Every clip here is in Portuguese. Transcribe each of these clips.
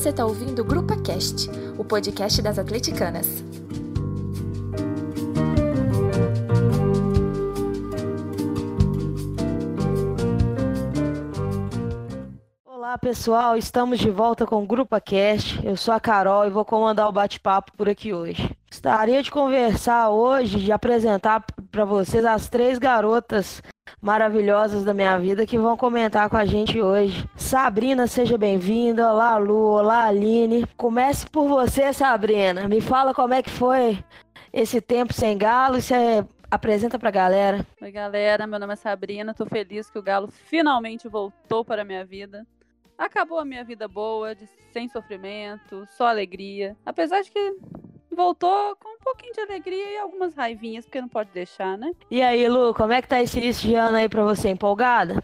Você está ouvindo o Grupa Cast, o podcast das atleticanas. Olá pessoal, estamos de volta com o Grupa Cast. Eu sou a Carol e vou comandar o bate-papo por aqui hoje. Gostaria de conversar hoje, de apresentar para vocês as três garotas maravilhosas da minha vida que vão comentar com a gente hoje. Sabrina, seja bem-vinda. Olá, Lu. Olá, Aline. Comece por você, Sabrina. Me fala como é que foi esse tempo sem galo e você apresenta pra galera. Oi, galera. Meu nome é Sabrina. Tô feliz que o galo finalmente voltou para a minha vida. Acabou a minha vida boa, de, sem sofrimento, só alegria. Apesar de que voltou com um pouquinho de alegria e algumas raivinhas, porque não pode deixar, né? E aí, Lu, como é que tá esse início de ano aí pra você? Empolgada?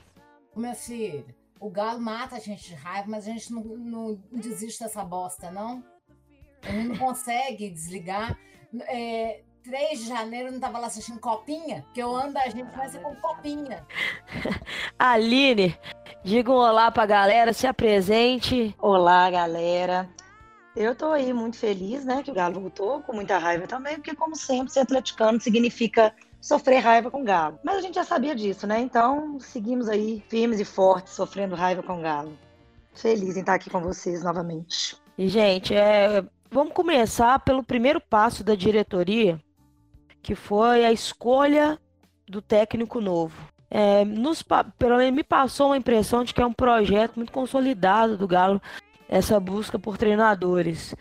Meu filho, o galo mata a gente de raiva, mas a gente não, não desiste dessa bosta, não. A gente não consegue desligar. É, 3 de janeiro eu não tava lá assistindo copinha, que eu ando, a gente vai ser com copinha. Aline, diga um olá pra galera, se apresente. Olá, galera. Eu tô aí muito feliz, né, que o Galo voltou, com muita raiva também, porque, como sempre, ser atleticano significa sofrer raiva com o Galo. Mas a gente já sabia disso, né? Então, seguimos aí firmes e fortes, sofrendo raiva com o Galo. Feliz em estar aqui com vocês novamente. E, gente, é... vamos começar pelo primeiro passo da diretoria, que foi a escolha do técnico novo. É, nos, pelo menos me passou uma impressão de que é um projeto muito consolidado do Galo essa busca por treinadores.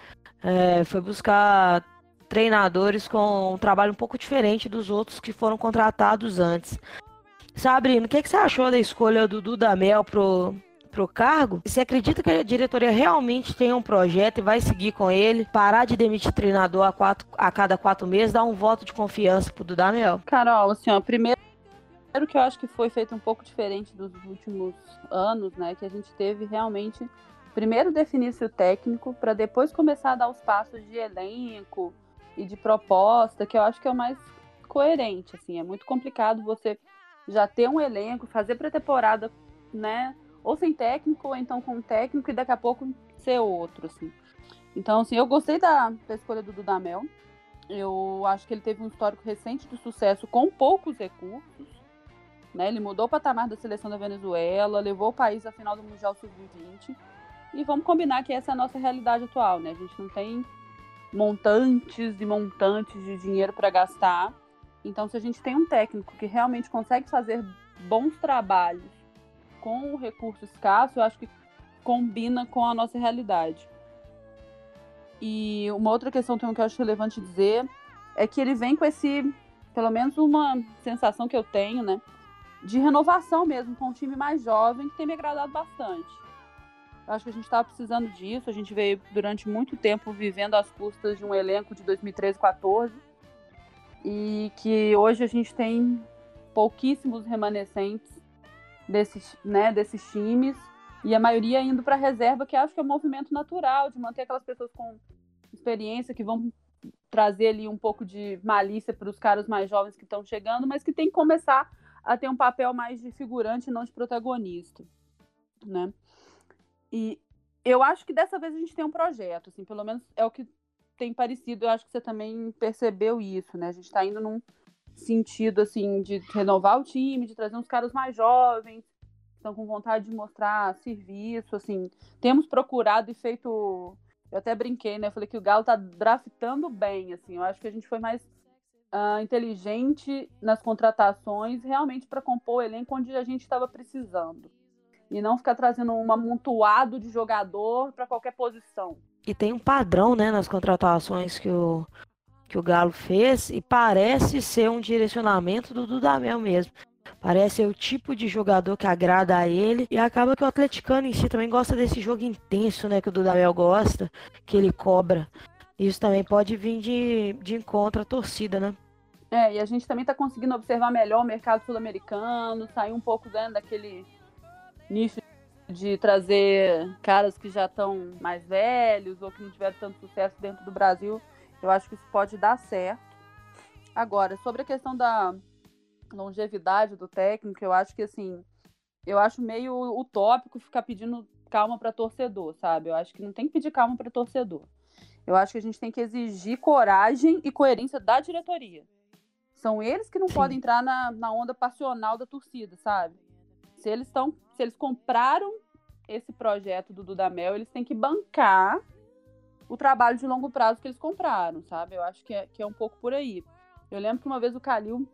É, foi buscar treinadores com um trabalho um pouco diferente dos outros que foram contratados antes. Sabrina, o que, que você achou da escolha do Dudamel pro, pro cargo? Você acredita que a diretoria realmente tem um projeto e vai seguir com ele? Parar de demitir treinador a, quatro, a cada quatro meses, dar um voto de confiança pro Dudamel? Carol, assim, ó, primeiro que eu acho que foi feito um pouco diferente dos últimos anos, né? Que a gente teve realmente primeiro definir-se o técnico para depois começar a dar os passos de elenco e de proposta, que eu acho que é o mais coerente, assim, é muito complicado você já ter um elenco, fazer pré-temporada, né, ou sem técnico, ou então com um técnico e daqui a pouco ser outro, assim. Então, assim, eu gostei da, da escolha do Dudamel, eu acho que ele teve um histórico recente de sucesso com poucos recursos, né, ele mudou o patamar da seleção da Venezuela, levou o país à final do Mundial Sub-20, e vamos combinar que essa é a nossa realidade atual, né? A gente não tem montantes e montantes de dinheiro para gastar. Então, se a gente tem um técnico que realmente consegue fazer bons trabalhos com o recurso escasso, eu acho que combina com a nossa realidade. E uma outra questão também que eu acho relevante dizer é que ele vem com esse, pelo menos uma sensação que eu tenho, né, de renovação mesmo com um time mais jovem que tem me agradado bastante. Eu acho que a gente estava precisando disso. A gente veio durante muito tempo vivendo às custas de um elenco de 2013 14 e que hoje a gente tem pouquíssimos remanescentes desses, né, desses times e a maioria indo para reserva, que acho que é um movimento natural de manter aquelas pessoas com experiência que vão trazer ali um pouco de malícia para os caras mais jovens que estão chegando, mas que tem que começar a ter um papel mais de figurante, não de protagonista, né? E eu acho que dessa vez a gente tem um projeto, assim, pelo menos é o que tem parecido. Eu acho que você também percebeu isso, né? A gente está indo num sentido, assim, de renovar o time, de trazer uns caras mais jovens, estão com vontade de mostrar serviço, assim. Temos procurado e feito. Eu até brinquei, né? Eu falei que o Galo tá draftando bem, assim. Eu acho que a gente foi mais uh, inteligente nas contratações, realmente para compor o elenco onde a gente estava precisando e não ficar trazendo um amontoado de jogador para qualquer posição. E tem um padrão, né, nas contratações que o, que o Galo fez e parece ser um direcionamento do Dudamel mesmo. Parece ser o tipo de jogador que agrada a ele e acaba que o atleticano em si também gosta desse jogo intenso, né, que o Dudamel gosta, que ele cobra. Isso também pode vir de, de encontro à torcida, né? É, e a gente também está conseguindo observar melhor o mercado sul-americano, sair um pouco né, daquele nicho de trazer caras que já estão mais velhos ou que não tiveram tanto sucesso dentro do Brasil, eu acho que isso pode dar certo. Agora, sobre a questão da longevidade do técnico, eu acho que assim, eu acho meio utópico ficar pedindo calma para torcedor, sabe? Eu acho que não tem que pedir calma para torcedor. Eu acho que a gente tem que exigir coragem e coerência da diretoria. São eles que não Sim. podem entrar na, na onda passional da torcida, sabe? Se eles estão, se eles compraram esse projeto do Dudamel, eles têm que bancar o trabalho de longo prazo que eles compraram, sabe? Eu acho que é, que é um pouco por aí. Eu lembro que uma vez o Calil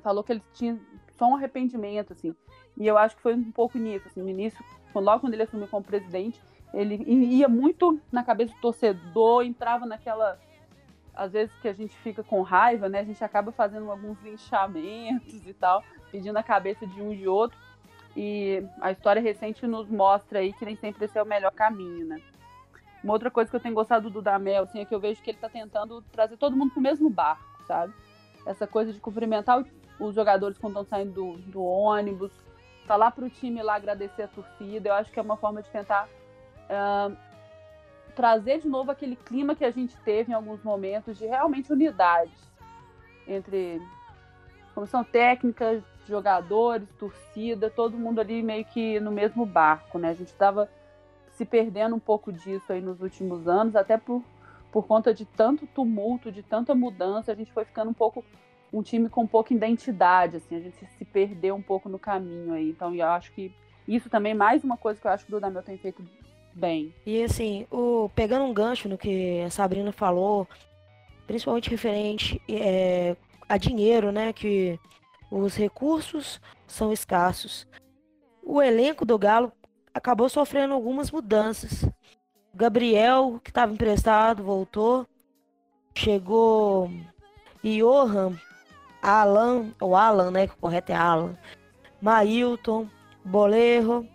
falou que ele tinha só um arrependimento, assim. E eu acho que foi um pouco nisso, assim, no início, logo quando ele assumiu como presidente, ele ia muito na cabeça do torcedor, entrava naquela. Às vezes que a gente fica com raiva, né? A gente acaba fazendo alguns linchamentos e tal, pedindo a cabeça de um e de outro. E a história recente nos mostra aí que nem sempre esse é o melhor caminho, né? Uma outra coisa que eu tenho gostado do Damel, assim, é que eu vejo que ele tá tentando trazer todo mundo pro mesmo barco, sabe? Essa coisa de cumprimentar os jogadores quando estão saindo do, do ônibus, falar pro time lá agradecer a torcida, eu acho que é uma forma de tentar uh, trazer de novo aquele clima que a gente teve em alguns momentos de realmente unidade entre comissão técnica, jogadores, torcida, todo mundo ali meio que no mesmo barco, né? A gente estava se perdendo um pouco disso aí nos últimos anos, até por, por conta de tanto tumulto, de tanta mudança, a gente foi ficando um pouco um time com pouca identidade, assim, a gente se perdeu um pouco no caminho aí. Então, eu acho que isso também mais uma coisa que eu acho que o Dudamel tem feito bem. E assim, o, pegando um gancho no que a Sabrina falou, principalmente referente é, a dinheiro, né? Que os recursos são escassos. O elenco do Galo acabou sofrendo algumas mudanças. Gabriel, que estava emprestado, voltou. Chegou Johan, Alan, ou Alan, né? Que o correto é Alan. Mailton, Bolerro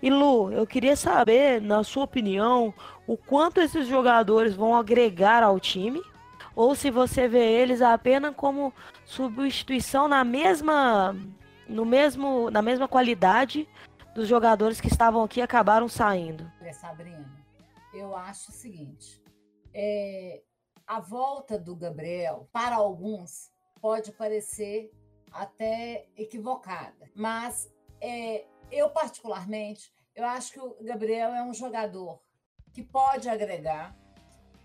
e Lu, eu queria saber, na sua opinião, o quanto esses jogadores vão agregar ao time, ou se você vê eles apenas como substituição na mesma, no mesmo, na mesma qualidade dos jogadores que estavam aqui e acabaram saindo. Sabrina, eu acho o seguinte: é, a volta do Gabriel, para alguns, pode parecer até equivocada, mas é, eu, particularmente, eu acho que o Gabriel é um jogador que pode agregar,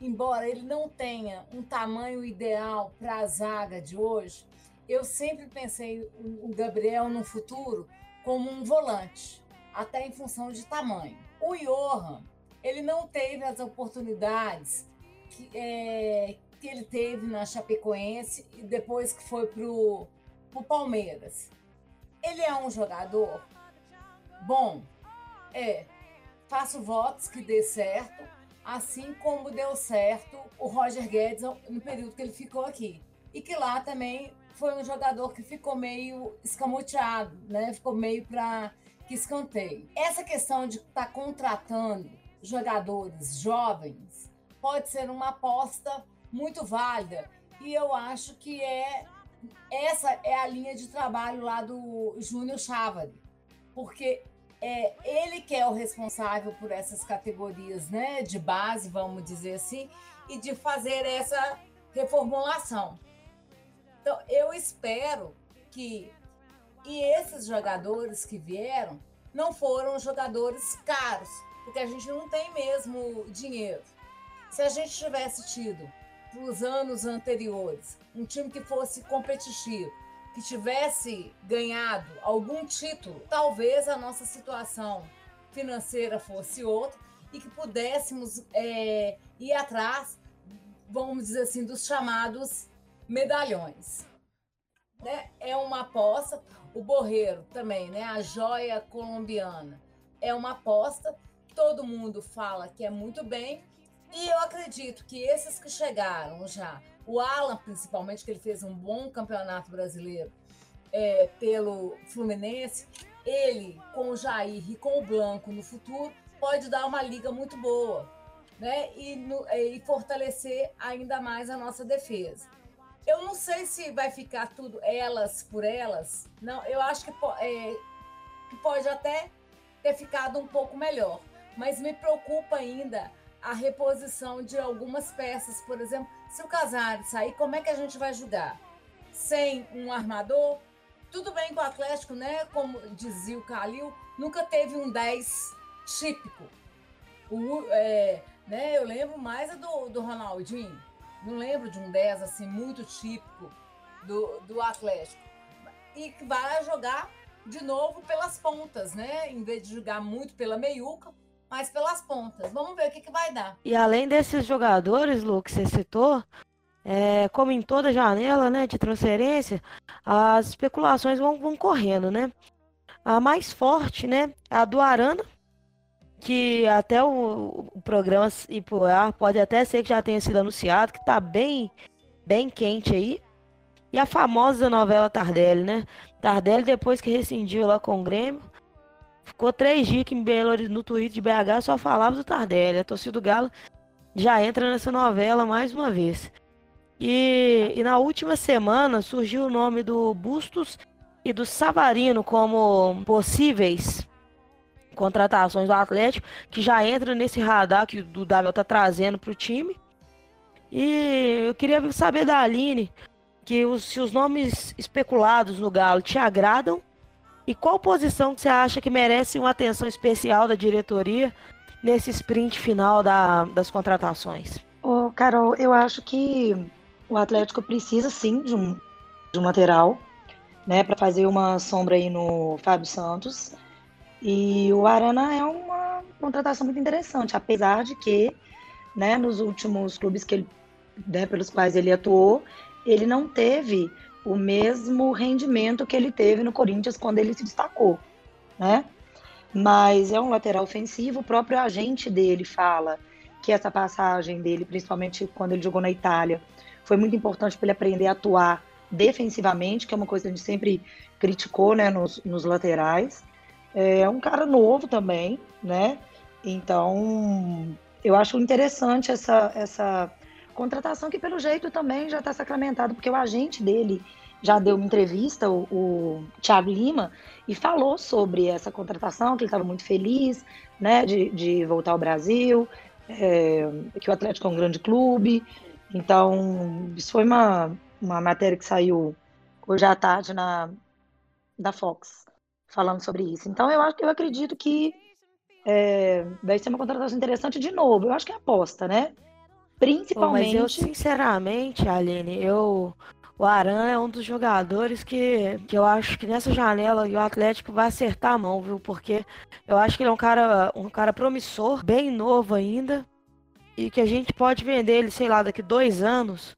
embora ele não tenha um tamanho ideal para a zaga de hoje. Eu sempre pensei o Gabriel no futuro como um volante, até em função de tamanho. O Johan, ele não teve as oportunidades que, é, que ele teve na Chapecoense e depois que foi para o Palmeiras. Ele é um jogador Bom, é, faço votos que dê certo, assim como deu certo o Roger Guedes no período que ele ficou aqui. E que lá também foi um jogador que ficou meio escamoteado, né? Ficou meio para que escanteio. Essa questão de estar tá contratando jogadores jovens pode ser uma aposta muito válida e eu acho que é essa é a linha de trabalho lá do Júnior Chávari, porque é, ele que é o responsável por essas categorias né, de base, vamos dizer assim, e de fazer essa reformulação. Então, eu espero que. E esses jogadores que vieram não foram jogadores caros, porque a gente não tem mesmo dinheiro. Se a gente tivesse tido, para os anos anteriores, um time que fosse competitivo, que tivesse ganhado algum título, talvez a nossa situação financeira fosse outra e que pudéssemos é, ir atrás, vamos dizer assim, dos chamados medalhões. Né? É uma aposta. O Borreiro também, né? a joia colombiana, é uma aposta. Todo mundo fala que é muito bem. E eu acredito que esses que chegaram já o Alan, principalmente, que ele fez um bom campeonato brasileiro é, pelo Fluminense, ele com o Jair e com o Blanco no futuro pode dar uma liga muito boa, né? E, no, é, e fortalecer ainda mais a nossa defesa. Eu não sei se vai ficar tudo elas por elas. Não, eu acho que, é, que pode até ter ficado um pouco melhor, mas me preocupa ainda a reposição de algumas peças, por exemplo, se o Casares sair, como é que a gente vai jogar? Sem um armador? Tudo bem com o Atlético, né? Como dizia o Calil, nunca teve um 10 típico. O, é, né, eu lembro mais do, do Ronaldinho. Não lembro de um 10 assim muito típico do, do Atlético. E vai jogar de novo pelas pontas, né? Em vez de jogar muito pela meiuca, mas pelas pontas. Vamos ver o que, que vai dar. E além desses jogadores, Lu, que você citou, é, como em toda janela né, de transferência, as especulações vão, vão correndo, né? A mais forte, né, é a do Arana, que até o, o programa ir pro ar pode até ser que já tenha sido anunciado, que está bem, bem quente aí. E a famosa novela Tardelli, né? Tardelli, depois que rescindiu lá com o Grêmio, ficou três dias que no Twitter de BH só falava do Tardelli. A torcida do Galo já entra nessa novela mais uma vez. E, e na última semana surgiu o nome do Bustos e do Savarino como possíveis contratações do Atlético, que já entra nesse radar que o Davi está trazendo para o time. E eu queria saber da Aline que os, se os nomes especulados no Galo te agradam e qual posição que você acha que merece uma atenção especial da diretoria nesse sprint final da, das contratações? Carol, eu acho que o Atlético precisa sim de um, de um lateral, né, para fazer uma sombra aí no Fábio Santos. E o Arana é uma contratação muito interessante, apesar de que, né, nos últimos clubes que ele, né, pelos quais ele atuou, ele não teve o mesmo rendimento que ele teve no Corinthians quando ele se destacou, né? Mas é um lateral ofensivo, o próprio agente dele fala que essa passagem dele, principalmente quando ele jogou na Itália, foi muito importante para ele aprender a atuar defensivamente, que é uma coisa que a gente sempre criticou, né, nos, nos laterais. É um cara novo também, né? Então, eu acho interessante essa, essa Contratação que, pelo jeito, também já está sacramentado, porque o agente dele já deu uma entrevista, o, o Thiago Lima, e falou sobre essa contratação, que ele estava muito feliz né, de, de voltar ao Brasil, é, que o Atlético é um grande clube. Então, isso foi uma, uma matéria que saiu hoje à tarde na, da Fox, falando sobre isso. Então, eu, acho, eu acredito que é, vai ser uma contratação interessante de novo. Eu acho que é aposta, né? Principalmente. mas eu, sinceramente, Aline, eu. O Aran é um dos jogadores que, que eu acho que nessa janela o Atlético vai acertar a mão, viu? Porque eu acho que ele é um cara, um cara promissor, bem novo ainda, e que a gente pode vender ele, sei lá, daqui dois anos,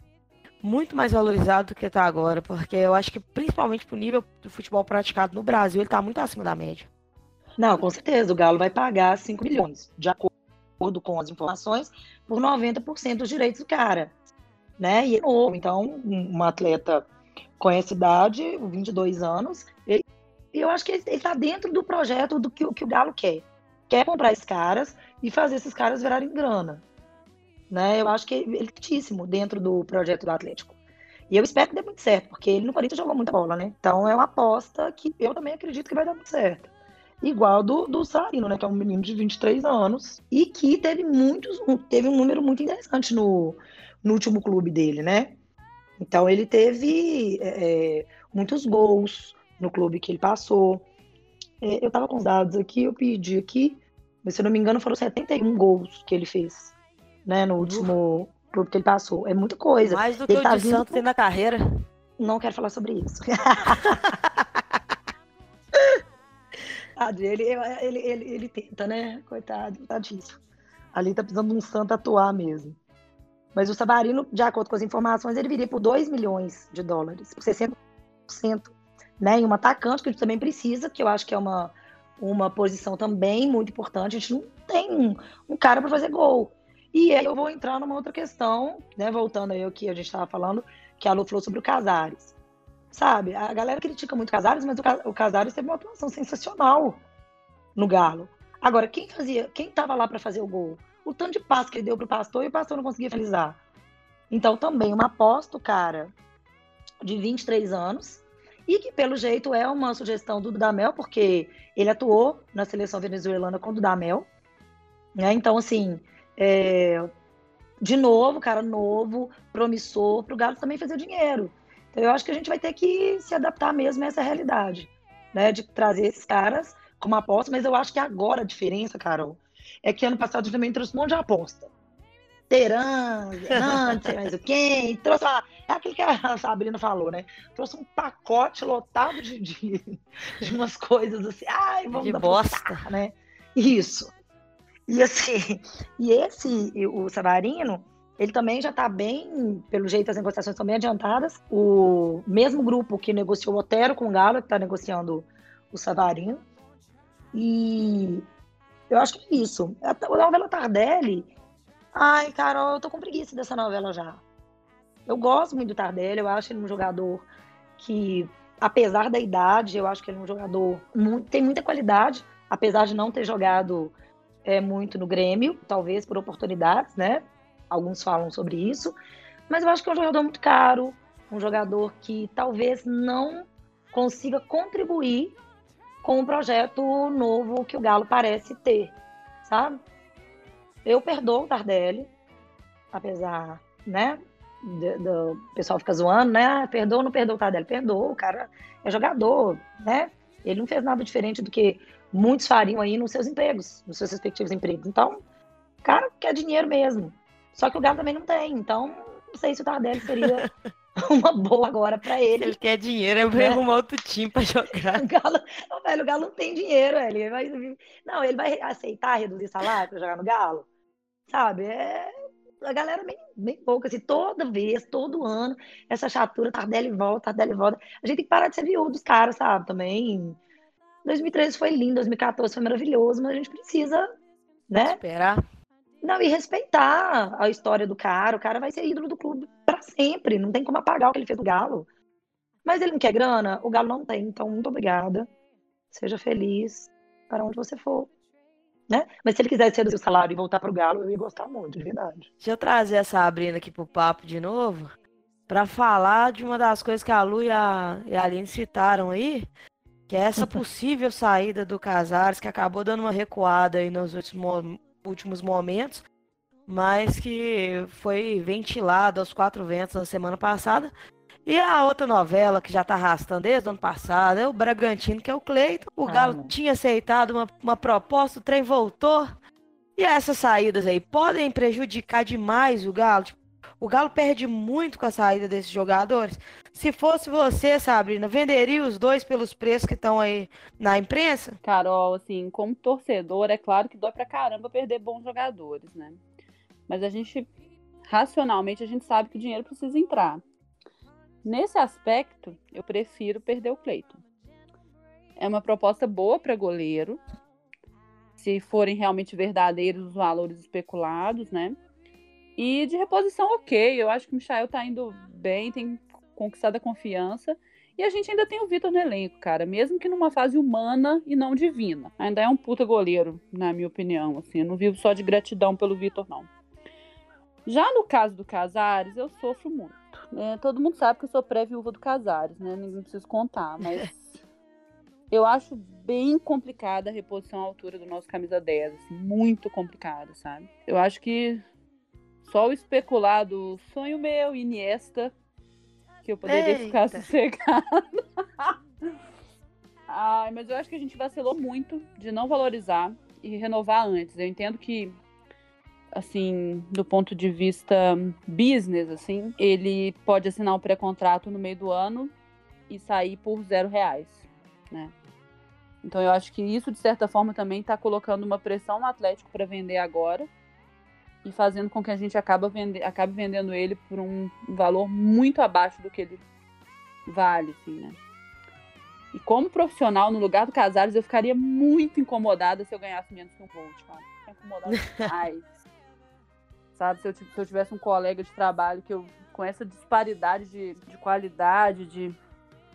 muito mais valorizado do que está agora, porque eu acho que principalmente pro nível do futebol praticado no Brasil, ele está muito acima da média. Não, com certeza, o Galo vai pagar 5 milhões, de acordo com as informações, por 90% dos direitos do cara. Né? E é novo, então, um atleta com essa idade, 22 anos, ele, eu acho que ele está dentro do projeto do que, que o Galo quer. Quer comprar esses caras e fazer esses caras virarem grana. Né? Eu acho que ele é altíssimo dentro do projeto do Atlético. E eu espero que dê muito certo, porque ele no Corinthians jogou muita bola, né? Então é uma aposta que eu também acredito que vai dar muito certo igual do, do Sarino, né? Que é um menino de 23 anos e que teve muitos, teve um número muito interessante no, no último clube dele, né? Então ele teve é, é muitos gols no clube que ele passou. É, eu tava com os dados aqui, eu pedi aqui, mas se eu não me engano foram 71 gols que ele fez, né? No último clube que ele passou. É muita coisa. Mais do que ele o tá de Santos tem na carreira. Não quero falar sobre isso. Coitado, ele, ele, ele, ele tenta, né? Coitado, tadíssimo. Ali tá precisando de um santo atuar mesmo. Mas o Savarino, de acordo com as informações, ele viria por 2 milhões de dólares, por 60%. Né? E um atacante que a gente também precisa, que eu acho que é uma, uma posição também muito importante. A gente não tem um, um cara para fazer gol. E aí eu vou entrar numa outra questão, né? Voltando aí ao que a gente estava falando, que a Lu falou sobre o Casares. Sabe? A galera critica muito o Casares, mas o Casares teve uma atuação sensacional no Galo. Agora, quem fazia, quem estava lá para fazer o gol? O tanto de passe que ele deu pro pastor e o pastor não conseguia finalizar. Então, também uma aposta, cara, de 23 anos, e que pelo jeito é uma sugestão do Dudamel, porque ele atuou na seleção venezuelana com o Dudamel. Né? Então, assim, é... de novo, cara novo, promissor, para o Galo também fazer dinheiro. Então, eu acho que a gente vai ter que se adaptar mesmo a essa realidade, né? De trazer esses caras como aposta, mas eu acho que agora a diferença, Carol, é que ano passado a gente também trouxe um monte de aposta. Teran, sei mais o quem, trouxe lá, é aquilo que a Sabrina falou, né? Trouxe um pacote lotado de, de, de umas coisas assim, ai, vamos De dar bosta. bosta, né? Isso. E assim, e esse, o Savarino, ele também já está bem, pelo jeito as negociações estão bem adiantadas. O mesmo grupo que negociou o Otero com o Galo, que está negociando o Savarino. E eu acho que é isso. A novela Tardelli, ai, Carol, eu tô com preguiça dessa novela já. Eu gosto muito do Tardelli, eu acho ele um jogador que, apesar da idade, eu acho que ele é um jogador muito, tem muita qualidade, apesar de não ter jogado é, muito no Grêmio, talvez por oportunidades, né? Alguns falam sobre isso, mas eu acho que é um jogador muito caro, um jogador que talvez não consiga contribuir com o projeto novo que o Galo parece ter, sabe? Eu perdoo o Tardelli, apesar, né, do, pessoal fica zoando, né? Ah, perdoa ou não perdoa o Tardelli? Perdoa, o cara é jogador, né? Ele não fez nada diferente do que muitos fariam aí nos seus empregos, nos seus respectivos empregos. Então, o cara quer dinheiro mesmo. Só que o Galo também não tem, então não sei se o Tardelli seria uma boa agora para Se ele. ele quer dinheiro, eu vou Né? arrumar outro time pra jogar. O Galo, Ô, velho, o Galo não tem dinheiro, velho. Ele vai, não, ele vai aceitar reduzir salário para jogar no Galo? Sabe? É a galera bem, bem pouca, assim, toda vez, todo ano, essa chatura, Tardelli volta, Tardelli volta. A gente tem que parar de ser viúvo dos caras, sabe? Também. 2013 foi lindo, 2014 foi maravilhoso, mas a gente precisa, né? Esperar. Não, e respeitar a história do cara. O cara vai ser ídolo do clube para sempre. Não tem como apagar o que ele fez do Galo. Mas ele não quer grana? O Galo não tem. Então, muito obrigada. Seja feliz para onde você for. Né? Mas se ele quisesse reduzir o salário e voltar para o Galo, eu ia gostar muito, de verdade. Deixa eu trazer a Sabrina aqui pro papo de novo, pra falar de uma das coisas que a Lu e a, e a Aline citaram aí, que é essa possível saída do Casares, que acabou dando uma recuada aí nos últimos, mo- últimos momentos, mas que foi ventilada aos quatro ventos na semana passada. E a outra novela que já tá arrastando desde o ano passado é o Bragantino, que é o Cleiton. O Ah, Galo não. tinha aceitado uma, uma proposta, o trem voltou. E essas saídas aí podem prejudicar demais o Galo. Tipo, o Galo perde muito com a saída desses jogadores. Se fosse você, Sabrina, venderia os dois pelos preços que estão aí na imprensa? Carol, assim, como torcedor, é claro que dói pra caramba perder bons jogadores, né? Mas a gente, racionalmente, a gente sabe que o dinheiro precisa entrar. Nesse aspecto, eu prefiro perder o Cleiton. É uma proposta boa para goleiro, se forem realmente verdadeiros os valores especulados, né? E de reposição, ok. Eu acho que o Michael tá indo bem, tem conquistado a confiança. E a gente ainda tem o Vitor no elenco, cara. Mesmo que numa fase humana e não divina. Ainda é um puta goleiro, na minha opinião. Assim, eu não vivo só de gratidão pelo Vitor, não. Já no caso do Casares, eu sofro muito. É, todo mundo sabe que eu sou pré-viúva do Casares, né? Não preciso contar, mas eu acho bem complicada a reposição à altura do nosso camisa 10. Assim, muito complicada, sabe? Eu acho que só o especulado sonho meu, Iniesta, que eu poderia ficar Eita. sossegada. Ai, mas eu acho que a gente vacilou muito de não valorizar e renovar antes. Eu entendo que, assim, do ponto de vista business, assim, ele pode assinar um pré-contrato no meio do ano e sair por zero reais, né? Então eu acho que isso, de certa forma, também está colocando uma pressão no Atlético para vender agora e fazendo com que a gente acaba vende, acabe vendendo ele por um valor muito abaixo do que ele vale, assim, né? E como profissional, no lugar do Casares, eu ficaria muito incomodada se eu ganhasse menos que um Volt, cara. Incomodada demais. Sabe, se eu, se eu tivesse um colega de trabalho que eu, com essa disparidade de, de qualidade, de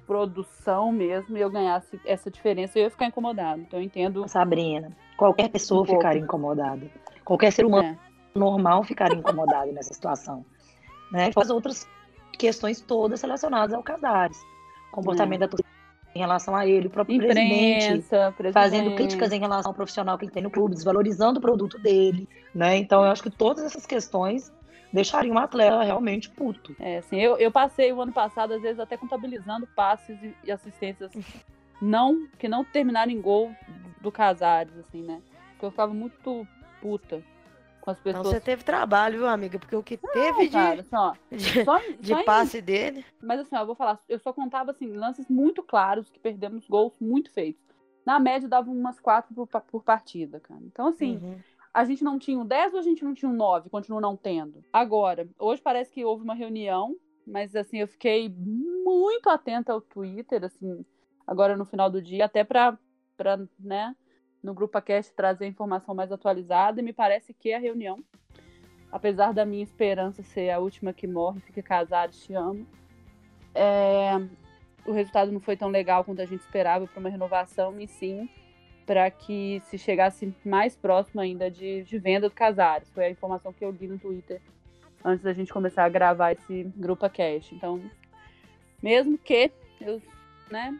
produção mesmo, e eu ganhasse essa diferença, eu ia ficar incomodado. Então eu entendo. Sabrina, qualquer pessoa Um ficaria incomodada. Qualquer ser humano É, normal ficaria incomodado nessa situação. Né? As outras questões todas relacionadas ao Casares. Comportamento da torcida em relação a ele, o próprio presidente presidente. fazendo críticas em relação ao profissional que ele tem no clube, desvalorizando o produto dele, né? Então eu acho que todas essas questões deixariam o atleta realmente puto. É, assim, eu, eu passei o ano passado, às vezes, até contabilizando passes e, e assistências não, que não terminaram em gol do Casares, assim, né? Porque eu ficava muito puta com as Então pessoas. você teve trabalho, viu, amiga? Porque o que teve de, Cara, assim, de, só, de só em- passe dele. Mas assim, ó, eu vou falar, eu só contava assim, lances muito claros que perdemos gols muito feitos. Na média dava umas quatro por, por partida, cara. Então, assim, Uhum. a gente não tinha um 10 ou a gente não tinha um 9? Continua não tendo. Agora, hoje parece que houve uma reunião, mas assim, eu fiquei muito atenta ao Twitter, assim, agora no final do dia, até pra, pra né, no Grupo Cast trazer informação mais atualizada, e me parece que a reunião, apesar da minha esperança ser a última que morre, fica casado, te amo, é, o resultado não foi tão legal quanto a gente esperava para uma renovação, e sim para que se chegasse mais próximo ainda de, de venda do Casares. Foi a informação que eu li no Twitter antes da gente começar a gravar esse grupo cast. Então, mesmo que eu, né,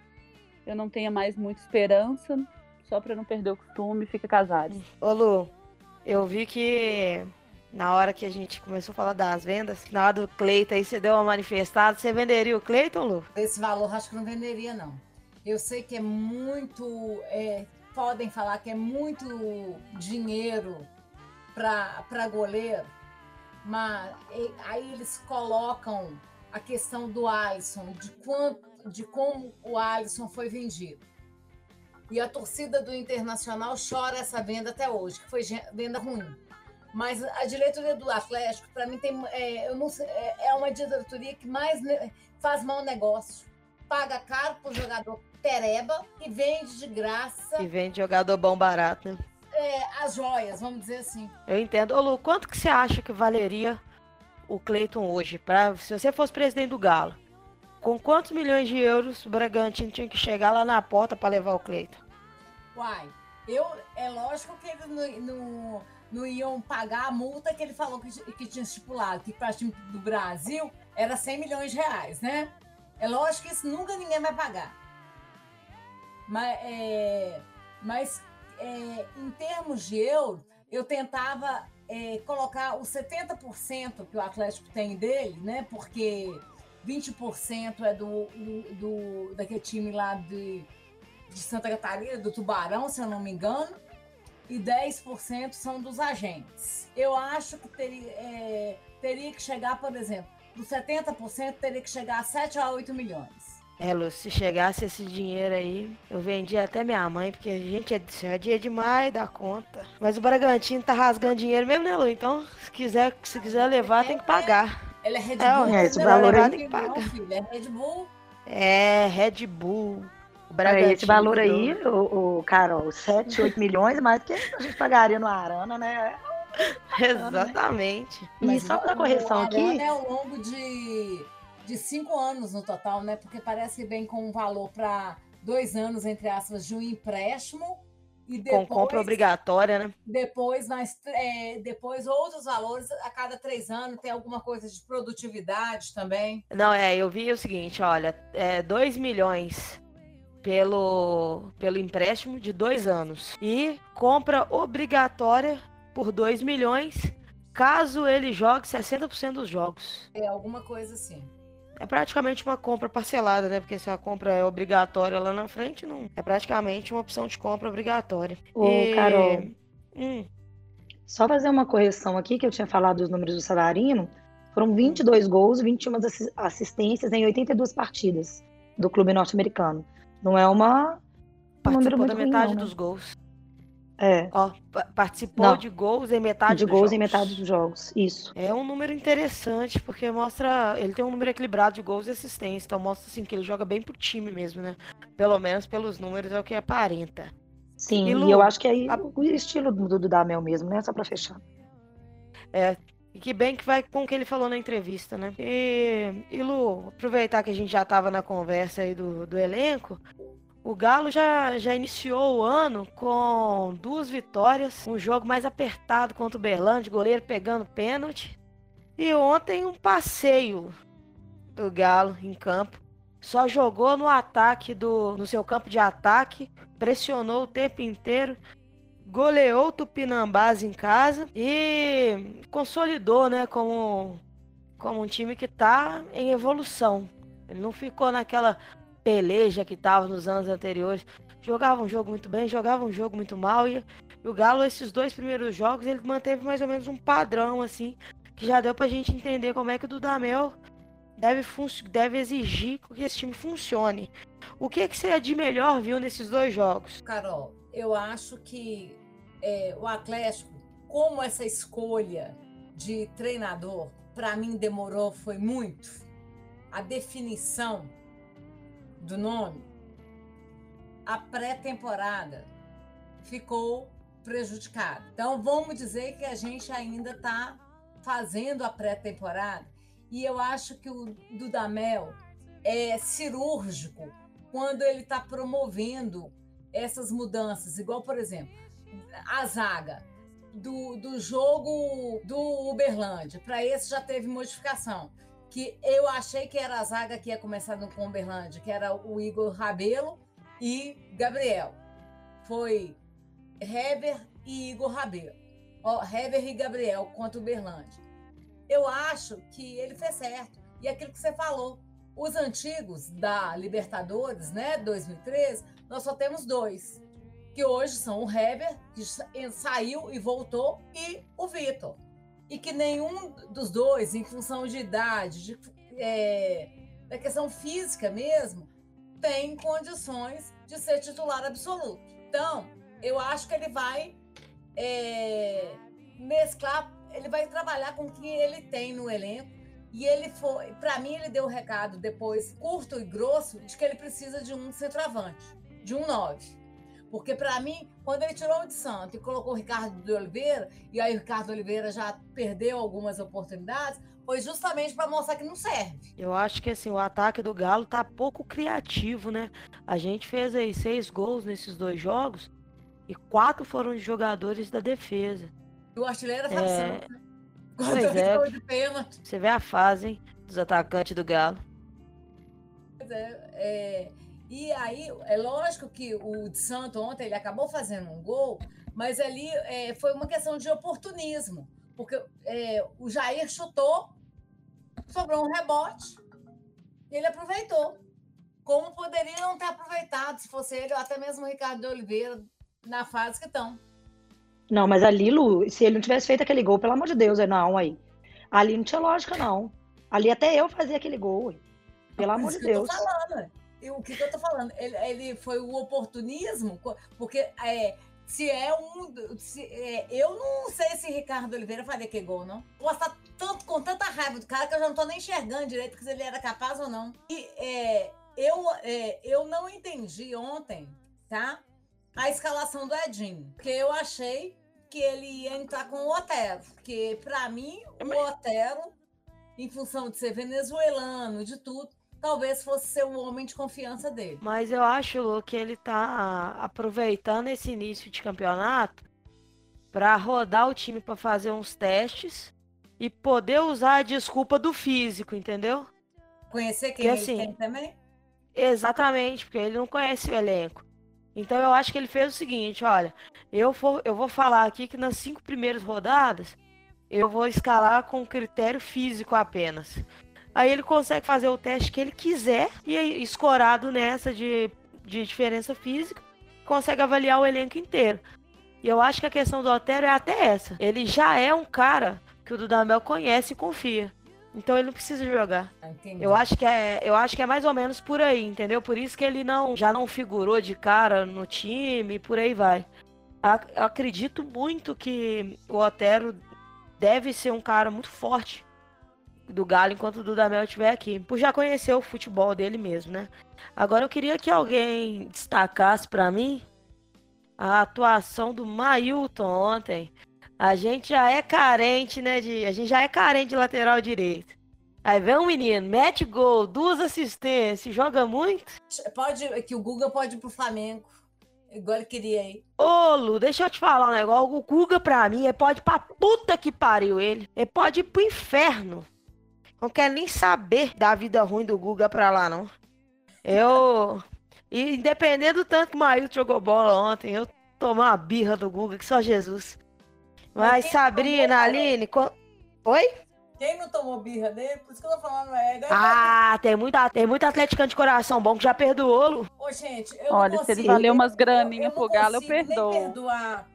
eu não tenha mais muita esperança, só para não perder o costume, fica Casares. Ô Lu, eu vi que na hora que a gente começou a falar das vendas, na hora do Cleiton aí você deu uma manifestada, você venderia o Cleiton, Lu? Esse valor acho que não venderia, não. Eu sei que é muito. é, podem falar que é muito dinheiro para goleiro, mas e- aí eles colocam a questão do Alisson, de, quanto, de como o Alisson foi vendido. E a torcida do Internacional chora essa venda até hoje, que foi venda ruim. Mas a diretoria do Atlético, para mim, tem, é, eu não sei, é, é uma diretoria que mais faz mau negócio. Paga caro pro jogador pereba e vende de graça E vende jogador bom barato, né? é, as joias, vamos dizer assim. Eu entendo. Ô Lu, quanto que você acha que valeria o Cleiton hoje? Pra, se você fosse presidente do Galo, com quantos milhões de euros o Bragantino tinha que chegar lá na porta para levar o Cleiton? Uai, eu, é lógico que eles não, não, não iam pagar a multa que ele falou que, que tinha estipulado, que para time do Brasil era 100 milhões de reais, né? É lógico que isso nunca ninguém vai pagar. Mas, é, mas é, em termos de euro, eu tentava é, colocar os 70% que o Atlético tem dele, né? Porque 20% é do, do, do- daquele time lá de, de Santa Catarina, do Tubarão, se eu não me engano, e 10% são dos agentes. Eu acho que teria, é, teria que chegar, por exemplo, dos 70% teria que chegar a 7 a 8 milhões. É, Lu, se chegasse esse dinheiro aí, eu vendia até minha mãe, porque a gente é, é dia demais da conta. Mas o Bragantino tá rasgando dinheiro mesmo, né, Lu? Então, se quiser, se quiser levar, tem que pagar. Ele é Red Bull. é, esse né? valor é aí- Red Bull, não, filho, é Red Bull. É, Red Bull. O É, Bragantino. esse valor aí, o, o Carol, 7, 8 milhões, mais que a gente pagaria no Arana, né? Exatamente. E Mas só o- para correção o aqui, Arana é ao longo de, de cinco anos no total, né? Porque parece que vem com um valor para dois anos, entre aspas, de um empréstimo. E Com depois, compra obrigatória, né? depois, é, depois outros valores a cada três anos. Tem alguma coisa de produtividade também. Não, é, eu vi o seguinte, olha, é 2 milhões pelo, pelo empréstimo de dois anos. E compra obrigatória por 2 milhões caso ele jogue 60% dos jogos. É alguma coisa assim. É praticamente uma compra parcelada, né? Porque se a compra é obrigatória lá na frente, não. É praticamente uma opção de compra obrigatória. Ô, E- Carol. Hum, só fazer uma correção aqui, que eu tinha falado dos números do Savarino, foram 22 gols, 21 assi- assistências em 82 partidas do clube norte-americano. Não é uma um número participou muito da ruim, metade não, né? dos gols. É, Ó, pa- participou Não. de gols em metade de dos gols em jogos. metade dos jogos. Isso. É um número interessante, porque mostra. Ele tem um número equilibrado de gols e assistência. Então mostra assim que ele joga bem pro time mesmo, né? Pelo menos pelos números é o que aparenta. Sim, E, e, Lu, eu acho que aí a- o estilo do do Damel mesmo, né? Só pra fechar. E que bem que vai com o que ele falou na entrevista, né? E, e Lu, aproveitar que a gente já tava na conversa aí do, do elenco. O Galo já, já iniciou o ano com duas vitórias, um jogo mais apertado contra o Berlândia, goleiro pegando pênalti. E ontem um passeio do Galo em campo. Só jogou no ataque do no seu campo de ataque, pressionou o tempo inteiro, goleou o Tupinambás em casa e consolidou, né, como como um time que tá em evolução. Ele não ficou naquela peleja que tava nos anos anteriores. jogava um jogo muito bem, jogava um jogo muito mal. E, o Galo, esses dois primeiros jogos, ele manteve mais ou menos um padrão, assim, que já deu pra gente entender como é que o Dudamel deve, deve exigir que esse time funcione. O que, que você de melhor viu nesses dois jogos? Carol, eu acho que é, o Atlético, como essa escolha de treinador, para mim demorou, foi muito. A definição do nome, a pré-temporada ficou prejudicada. Então, vamos dizer que a gente ainda está fazendo a pré-temporada e eu acho que o Dudamel é cirúrgico quando ele está promovendo essas mudanças. Igual, por exemplo, a zaga do, do jogo do Uberlândia. Para esse já teve modificação. Que eu achei que era a zaga que ia começar no com Uberlândia, que era o Igor Rabelo e Gabriel. Foi Heber e Igor Rabelo. Ó, Heber e Gabriel contra o Uberlândia eu acho que ele fez certo. E aquilo que você falou, os antigos da Libertadores, né, 2013, nós só temos dois, que hoje são o Heber, que saiu e voltou, e o Vitor. E que nenhum dos dois, em função de idade, de, é, da questão física mesmo, tem condições de ser titular absoluto. Então, eu acho que ele vai é, mesclar ele vai trabalhar com o que ele tem no elenco. E ele foi, para mim, ele deu o recado depois, curto e grosso, de que ele precisa de um centroavante, de um nove. Porque, para mim, quando ele tirou o de Santo e colocou o Ricardo de Oliveira, e aí o Ricardo Oliveira já perdeu algumas oportunidades, foi justamente para mostrar que não serve. Eu acho que assim, o ataque do Galo tá pouco criativo, né? A gente fez aí seis gols nesses dois jogos e quatro foram de jogadores da defesa. O artilheiro é Fábio é... Pois é. De pênalti. Você vê a fase hein, dos atacantes do Galo. Pois é, é, E aí, é lógico que o de Santo ontem ele acabou fazendo um gol, mas ali é, foi uma questão de oportunismo. Porque é, o Jair chutou, sobrou um rebote, e ele aproveitou. Como poderia não ter aproveitado se fosse ele, ou até mesmo o Ricardo de Oliveira, na fase que estão. Não, mas ali, Lu, se ele não tivesse feito aquele gol, pelo amor de Deus, é não, aí. Ali não tinha lógica, não. Ali até eu fazia aquele gol, pelo amor de Deus. Eu o que, que, eu tô falando? Ele, ele, foi o oportunismo, porque é, se é um. Se, é, eu não sei se Ricardo Oliveira faria que gol, não. Posso estar tanto, com tanta raiva do cara que eu já não tô nem enxergando direito se ele era capaz ou não. E é, eu, é, eu não entendi ontem, tá? A escalação do Edinho. Porque eu achei que ele ia entrar com o Otero, porque para mim o Otero, em função de ser venezuelano, de tudo, talvez fosse ser o homem de confiança dele. Mas eu acho que ele tá aproveitando esse início de campeonato para rodar o time para fazer uns testes e poder usar a desculpa do físico, entendeu? Conhecer quem ele assim, tem também? Exatamente, porque ele não conhece o elenco. Então eu acho que ele fez o seguinte, olha, eu, for, eu vou falar aqui que nas cinco primeiras rodadas eu vou escalar com critério físico apenas. Aí ele consegue fazer o teste que ele quiser e escorado nessa de, de diferença física, consegue avaliar o elenco inteiro. E eu acho que a questão do Otero é até essa. Ele já é um cara que o Dudamel conhece e confia. Então ele não precisa jogar. Ah, eu acho que é, eu acho que é mais ou menos por aí, entendeu? Por isso que ele não já não figurou de cara no time, por aí vai. Eu acredito muito que o Otero deve ser um cara muito forte do Galo enquanto o Dudamel estiver aqui, por já conhecer o futebol dele mesmo, né? Agora eu queria que alguém destacasse para mim a atuação do Mailton ontem. A gente já é carente, né? De, a gente já é carente de lateral direito. Aí vem um menino, mete gol, duas assistências, joga muito. Pode, que o Guga pode ir pro Flamengo. Igual ele queria aí. Ô, Lu, deixa eu te falar um negócio. O Guga, pra mim, ele pode ir pra puta que pariu ele. Ele pode ir pro inferno. Não quero nem saber da vida ruim do Guga pra lá, não. Eu. E independente do tanto que o Maílton jogou bola ontem, eu tomei uma birra do Guga que só Jesus. Mas, Sabrina, Aline. Co... Oi? Quem não tomou birra dele? Por isso que eu tô falando, é. Ah, tem muita, tem muito atleticante de coração bom que já perdoou. Ô, gente, eu Olha, não se ele valeu umas graninhas pro Galo, eu consigo nem perdoo. perdoar.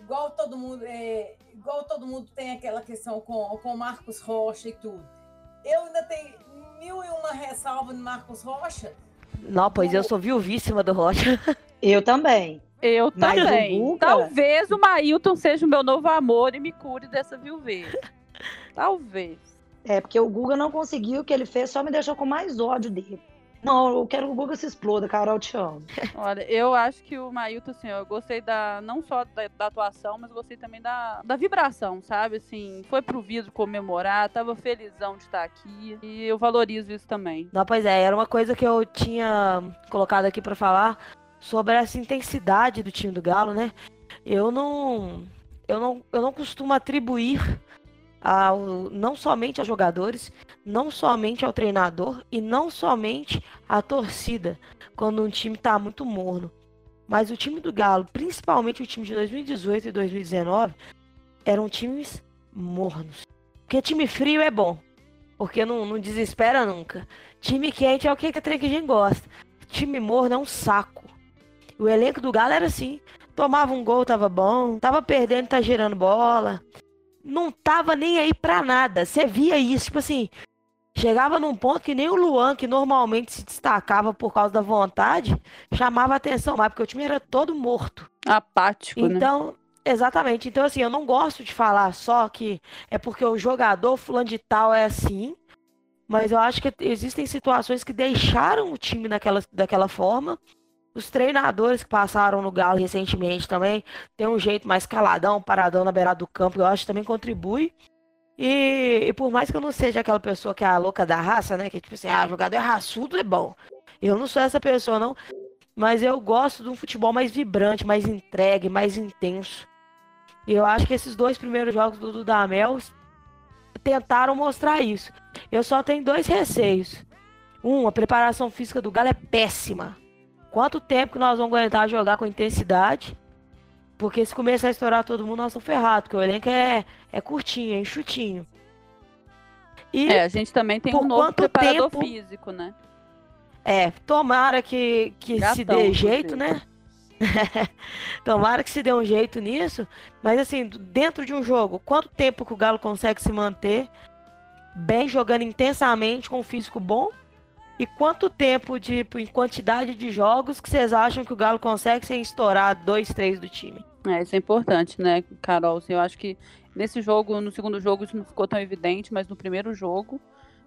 Igual todo mundo, é, igual todo mundo tem aquela questão com com o Marcos Rocha e tudo. Eu ainda tenho mil e uma ressalva no Marcos Rocha. Não, pois eu sou viuvíssima do Rocha. Eu também. Eu Mas o também. Guga- Talvez o Mailton seja o meu novo amor e me cure dessa viuvez. Talvez. É, porque o Guga não conseguiu o que ele fez, só me deixou com mais ódio dele. Não, eu quero que o Guga se exploda, Carol, eu te amo. Olha, eu acho que o Mailton, assim, eu gostei da não só da, da atuação, mas gostei também da, da vibração, sabe? Assim, foi pro vidro comemorar, tava felizão de estar aqui. E eu valorizo isso também. Não, pois é, era uma coisa que eu tinha colocado aqui pra falar sobre essa intensidade do time do Galo, né? Eu não, eu não, eu não costumo atribuir ao, não somente aos jogadores, não somente ao treinador e não somente à torcida quando um time tá muito morno. Mas o time do Galo, principalmente o time de 2018 e 2019, eram times mornos. Porque time frio é bom, porque não, não desespera nunca. Time quente é o que que a Trequigem gosta. Time morno é um saco. O elenco do Galo era assim. Tomava um gol, tava bom. Tava perdendo, tá girando bola. Não tava nem aí pra nada. Você via isso, tipo assim. Chegava num ponto que nem o Luan, que normalmente se destacava por causa da vontade, chamava atenção mais, porque o time era todo morto. Apático, né? Então, exatamente. Então, assim, eu não gosto de falar só que é porque o jogador fulano de tal é assim, mas eu acho que existem situações que deixaram o time daquela, daquela forma. Os treinadores que passaram no Galo recentemente também tem um jeito mais caladão, paradão na beirada do campo, eu acho que também contribui. E, e por mais que eu não seja aquela pessoa que é a louca da raça, né? Que tipo assim, ah, jogador é raçudo, é bom. Eu não sou essa pessoa, não. Mas eu gosto de um futebol mais vibrante, mais entregue, mais intenso. E eu acho que esses dois primeiros jogos do Dudamel tentaram mostrar isso. Eu só tenho dois receios. Um, a preparação física do Galo é péssima. Quanto tempo que nós vamos aguentar jogar com intensidade? Porque se começar a estourar todo mundo, nós estamos ferrados, porque o elenco é, é curtinho, é enxutinho. E É, a gente também tem um novo preparador tempo- físico, né? É, tomara que, que se Gatão, dê inclusive. jeito, né? tomara que se dê um jeito nisso. Mas assim, dentro de um jogo, quanto tempo que o Galo consegue se manter bem, jogando intensamente, com um físico bom? E quanto tempo de em quantidade de jogos que vocês acham que o Galo consegue sem estourar dois, três do time? É, isso é importante, né, Carol? Assim, eu acho que nesse jogo, no segundo jogo, isso não ficou tão evidente, mas no primeiro jogo,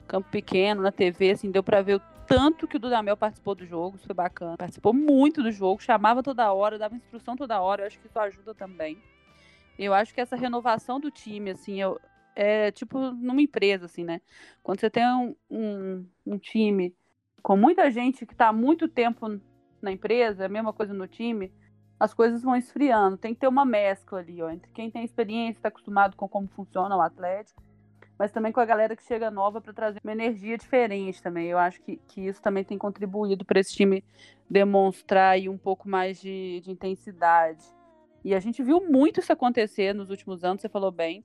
campo pequeno, na TV, assim, deu pra ver o tanto que o Dudamel participou do jogo, isso foi bacana. Participou muito do jogo, chamava toda hora, dava instrução toda hora, eu acho que isso ajuda também. Eu acho que essa renovação do time, assim, eu, é tipo numa empresa, assim, né? Quando você tem um, um, um time com muita gente que tá há muito tempo na empresa, a mesma coisa no time, as coisas vão esfriando. Tem que ter uma mescla ali, ó, entre quem tem experiência, está acostumado com como funciona o Atlético, mas também com a galera que chega nova para trazer uma energia diferente também. Eu acho que, que isso também tem contribuído para esse time demonstrar aí um pouco mais de, de intensidade. E a gente viu muito isso acontecer nos últimos anos, você falou bem.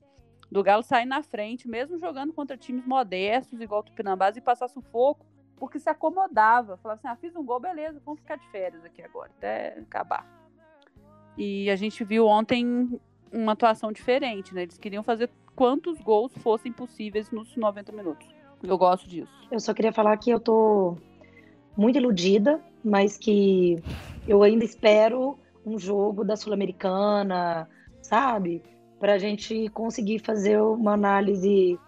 Do Galo sair na frente, mesmo jogando contra times modestos, igual o Tupinambás, e passar sufoco, porque se acomodava. Falava assim: ah, fiz um gol, beleza, vamos ficar de férias aqui agora, até acabar. E a gente viu ontem uma atuação diferente, né? Eles queriam fazer quantos gols fossem possíveis nos 90 minutos. Eu gosto disso. Eu só queria falar que eu tô muito iludida, mas que eu ainda espero um jogo da Sul-Americana, sabe? Para a gente conseguir fazer uma análise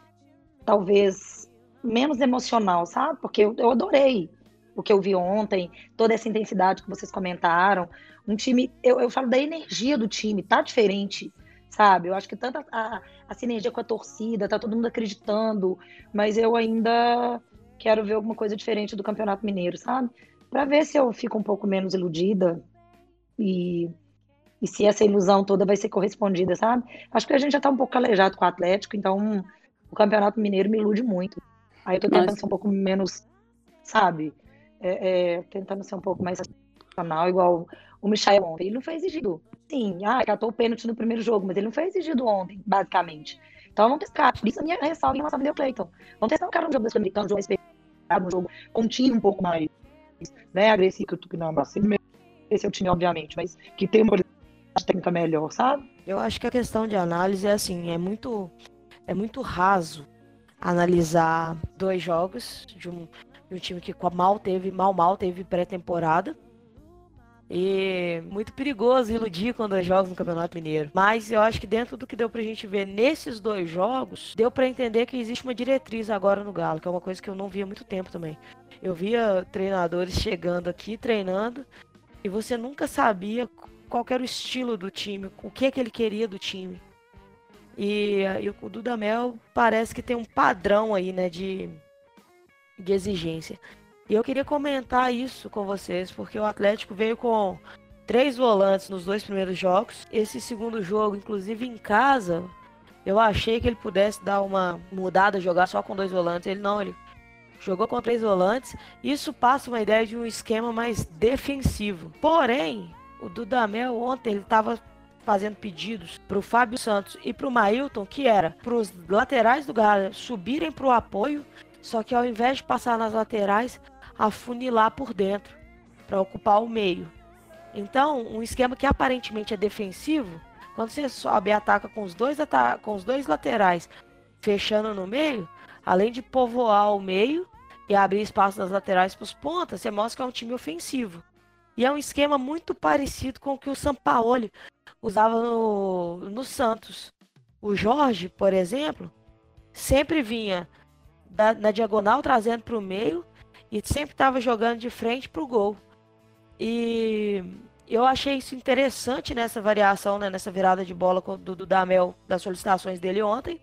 talvez menos emocional, sabe? Porque eu, eu adorei o que eu vi ontem, toda essa intensidade que vocês comentaram. Um time, eu, eu falo da energia do time, tá diferente, sabe? Eu acho que tanta a, a sinergia com a torcida, tá todo mundo acreditando, mas eu ainda quero ver alguma coisa diferente do Campeonato Mineiro, sabe? Para ver se eu fico um pouco menos iludida e, e se essa ilusão toda vai ser correspondida, sabe? Acho que a gente já tá um pouco calejado com o Atlético, então o Campeonato Mineiro me ilude muito. Aí eu tô tentando Nossa. ser um pouco menos, sabe? É, é, tentando ser um pouco mais racional, igual o Michael ontem. Ele não foi exigido. Sim, ah, catou o pênalti no primeiro jogo, mas ele não foi exigido ontem, basicamente. Então vamos testar. Por isso a minha ressalva em relação ao Clayton. Vamos testar um cara no jogo da Sul-Americano, um jogo respeitado, um jogo com um pouco mais né, agressivo que o Tupinambá. Esse é o time, obviamente, mas que tem uma técnica melhor, sabe? Eu acho que a questão de análise é assim, é muito, é muito raso analisar dois jogos de um, de um time que mal teve, mal mal teve pré-temporada. E muito perigoso iludir com dois jogos no Campeonato Mineiro. Mas eu acho que dentro do que deu pra gente ver nesses dois jogos, deu para entender que existe uma diretriz agora no Galo, que é uma coisa que eu não via há muito tempo também. Eu via treinadores chegando aqui, treinando, e você nunca sabia qual era o estilo do time, o que, é que ele queria do time. E, e o Dudamel parece que tem um padrão aí, né, de, de exigência. E eu queria comentar isso com vocês, porque o Atlético veio com três volantes nos dois primeiros jogos. Esse segundo jogo, inclusive em casa, eu achei que ele pudesse dar uma mudada, jogar só com dois volantes. Ele não, ele jogou com três volantes. Isso passa uma ideia de um esquema mais defensivo. Porém, o Dudamel ontem ele estava fazendo pedidos para o Fábio Santos e para o Mailton, que era para os laterais do Galo subirem para o apoio, só que ao invés de passar nas laterais, afunilar por dentro para ocupar o meio. Então, um esquema que aparentemente é defensivo, quando você sobe e ataca com os dois, com os dois laterais fechando no meio, além de povoar o meio e abrir espaço nas laterais para os pontas, você mostra que é um time ofensivo. E é um esquema muito parecido com o que o Sampaoli usava no, no Santos. O Jorge, por exemplo, sempre vinha da, na diagonal trazendo para o meio e sempre estava jogando de frente para o gol. E eu achei isso interessante nessa variação, né, nessa virada de bola do, do Damel, das solicitações dele ontem.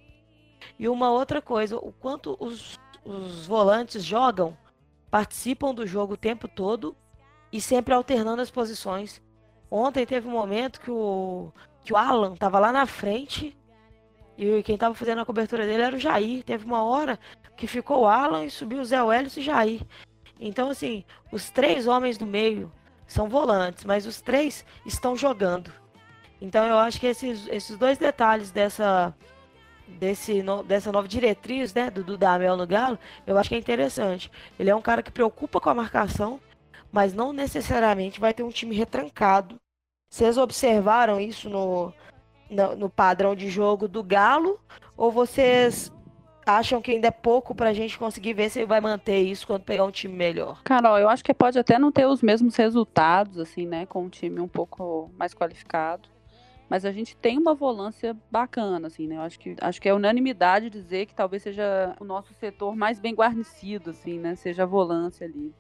E uma outra coisa, o quanto os, os volantes jogam, participam do jogo o tempo todo e sempre alternando as posições. Ontem teve um momento que o, que o Alan estava lá na frente e quem estava fazendo a cobertura dele era o Jair. Teve uma hora que ficou Alan e subiu Zé Welles e Jair. Então, assim, os três homens do meio são volantes, mas os três estão jogando. Então, eu acho que esses, esses dois detalhes dessa, desse, no, dessa nova diretriz né, do, do Damel no Galo, eu acho que é interessante. Ele é um cara que preocupa com a marcação, mas não necessariamente vai ter um time retrancado. Vocês observaram isso no, no, no padrão de jogo do Galo? Ou vocês acham que ainda é pouco para a gente conseguir ver se ele vai manter isso quando pegar um time melhor? Carol, eu acho que pode até não ter os mesmos resultados, assim, né, com um time um pouco mais qualificado. Mas a gente tem uma volância bacana, assim, né? Eu acho que, acho que é unanimidade dizer que talvez seja o nosso setor mais bem guarnecido, assim, né? Seja a volância ali.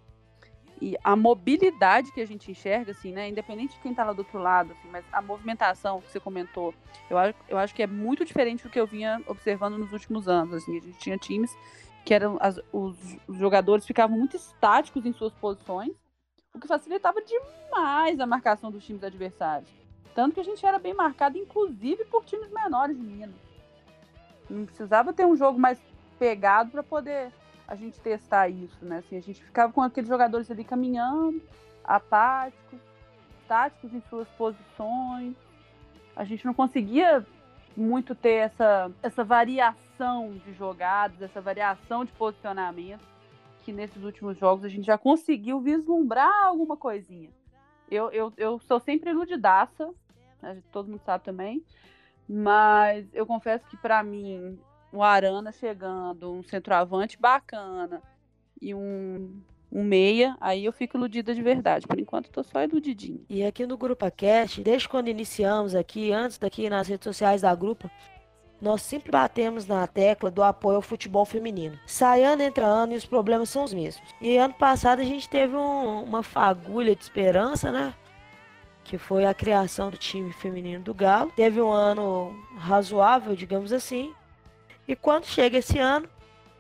E a mobilidade que a gente enxerga, assim, né? Independente de quem tá lá do outro lado, assim, mas a movimentação que você comentou, eu acho, eu acho que é muito diferente do que eu vinha observando nos últimos anos. Assim, a gente tinha times que eram. As, os, os jogadores ficavam muito estáticos em suas posições, o que facilitava demais a marcação dos times adversários. Tanto que a gente era bem marcado, inclusive por times menores de Minas. Não precisava ter um jogo mais pegado para poder a gente testar isso, né? Assim, a gente ficava com aqueles jogadores ali caminhando, apáticos, táticos em suas posições. A gente não conseguia muito ter essa, essa variação de jogadas, essa variação de posicionamento, que nesses últimos jogos a gente já conseguiu vislumbrar alguma coisinha. Eu, eu, eu sou sempre iludidaça, né? todo mundo sabe também, mas eu confesso que para mim um Arana chegando, um centroavante bacana e um, um meia, aí eu fico iludida de verdade. Por enquanto, tô só iludidinha. E aqui no Grupo Cast, desde quando iniciamos aqui, antes daqui nas redes sociais da Grupo, nós sempre batemos na tecla do apoio ao futebol feminino. Sai ano entra ano e os problemas são os mesmos. E ano passado a gente teve um, uma fagulha de esperança, né? Que foi a criação do time feminino do Galo. Teve um ano razoável, digamos assim. E quando chega esse ano,